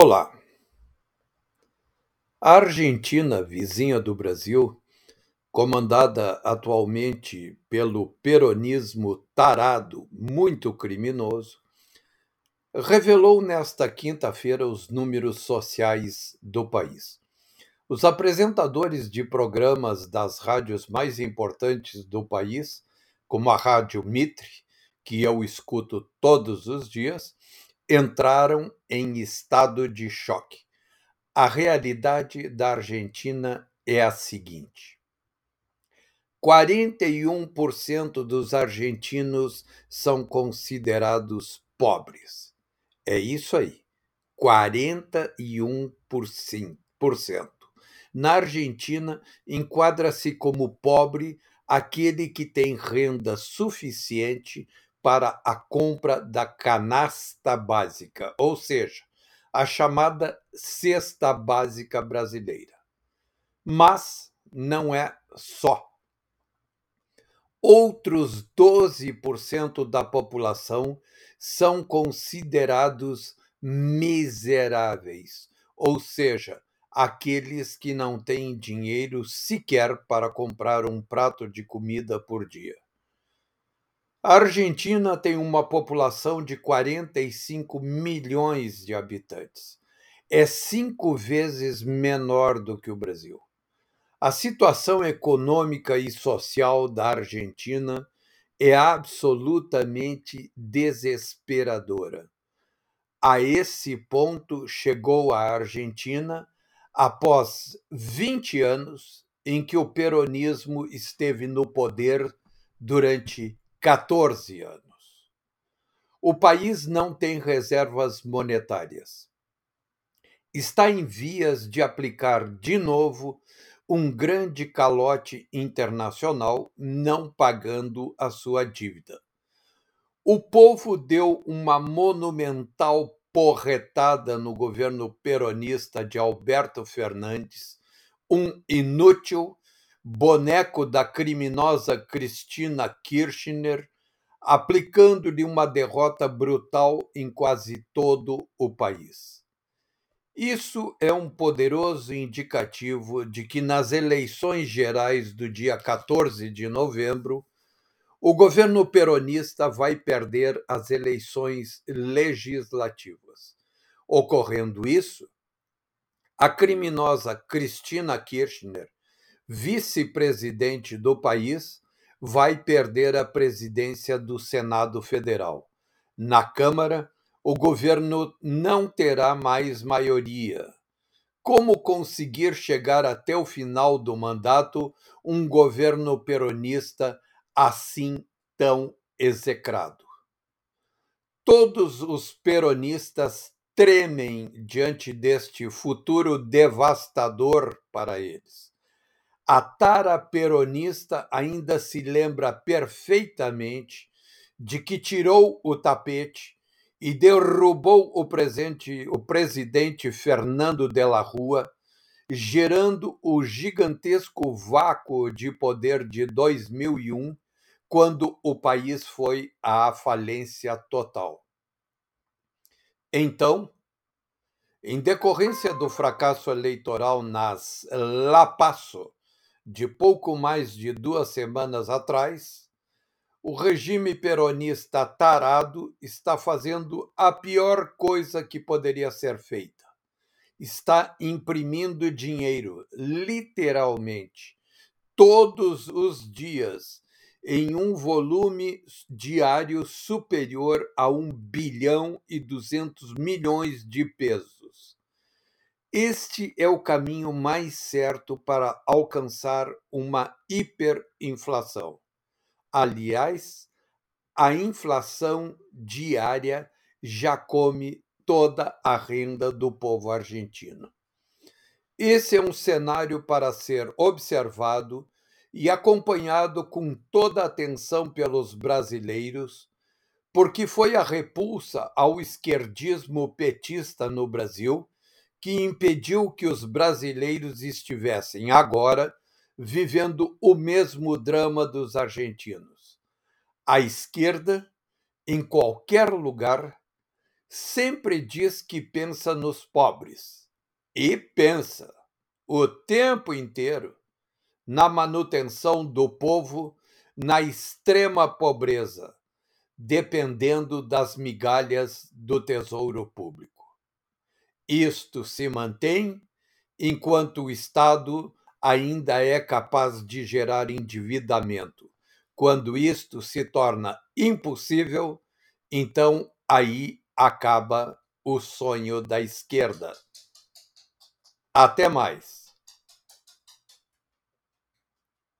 Olá. A Argentina, vizinha do Brasil, comandada atualmente pelo peronismo tarado, muito criminoso, revelou nesta quinta-feira os números sociais do país. Os apresentadores de programas das rádios mais importantes do país, como a Rádio Mitre, que eu escuto todos os dias, entraram em estado de choque. A realidade da Argentina é a seguinte: 41% dos argentinos são considerados pobres. É isso aí. 41%. Na Argentina, enquadra-se como pobre aquele que tem renda suficiente para a compra da canasta básica, ou seja, a chamada cesta básica brasileira. Mas não é só. Outros 12% da população são considerados miseráveis, ou seja, aqueles que não têm dinheiro sequer para comprar um prato de comida por dia. A Argentina tem uma população de 45 milhões de habitantes. É cinco vezes menor do que o Brasil. A situação econômica e social da Argentina é absolutamente desesperadora. A esse ponto chegou a Argentina após 20 anos em que o peronismo esteve no poder durante 14 anos. O país não tem reservas monetárias. Está em vias de aplicar de novo um grande calote internacional, não pagando a sua dívida. O povo deu uma monumental porretada no governo peronista de Alberto Fernandes, um inútil boneco da criminosa Cristina Kirchner, aplicando-lhe uma derrota brutal em quase todo o país. Isso é um poderoso indicativo de que nas eleições gerais do dia 14 de novembro, o governo peronista vai perder as eleições legislativas. Ocorrendo isso, a criminosa Cristina Kirchner vice-presidente do país, vai perder a presidência do Senado Federal. Na Câmara, o governo não terá mais maioria. Como conseguir chegar até o final do mandato um governo peronista assim tão execrado? Todos os peronistas tremem diante deste futuro devastador para eles a tara peronista ainda se lembra perfeitamente de que tirou o tapete e derrubou o, presente, o presidente Fernando de la Rua, gerando o gigantesco vácuo de poder de 2001, quando o país foi à falência total. Então, em decorrência do fracasso eleitoral nas La Paso, de pouco mais de duas semanas atrás, o regime peronista tarado está fazendo a pior coisa que poderia ser feita. Está imprimindo dinheiro, literalmente, todos os dias, em um volume diário superior a 1 bilhão e 200 milhões de pesos este é o caminho mais certo para alcançar uma hiperinflação. Aliás, a inflação diária já come toda a renda do povo argentino. Esse é um cenário para ser observado e acompanhado com toda atenção pelos brasileiros, porque foi a repulsa ao esquerdismo petista no Brasil que impediu que os brasileiros estivessem agora vivendo o mesmo drama dos argentinos. A esquerda, em qualquer lugar, sempre diz que pensa nos pobres. E pensa o tempo inteiro na manutenção do povo na extrema pobreza, dependendo das migalhas do tesouro público. Isto se mantém enquanto o Estado ainda é capaz de gerar endividamento. Quando isto se torna impossível, então aí acaba o sonho da esquerda. Até mais.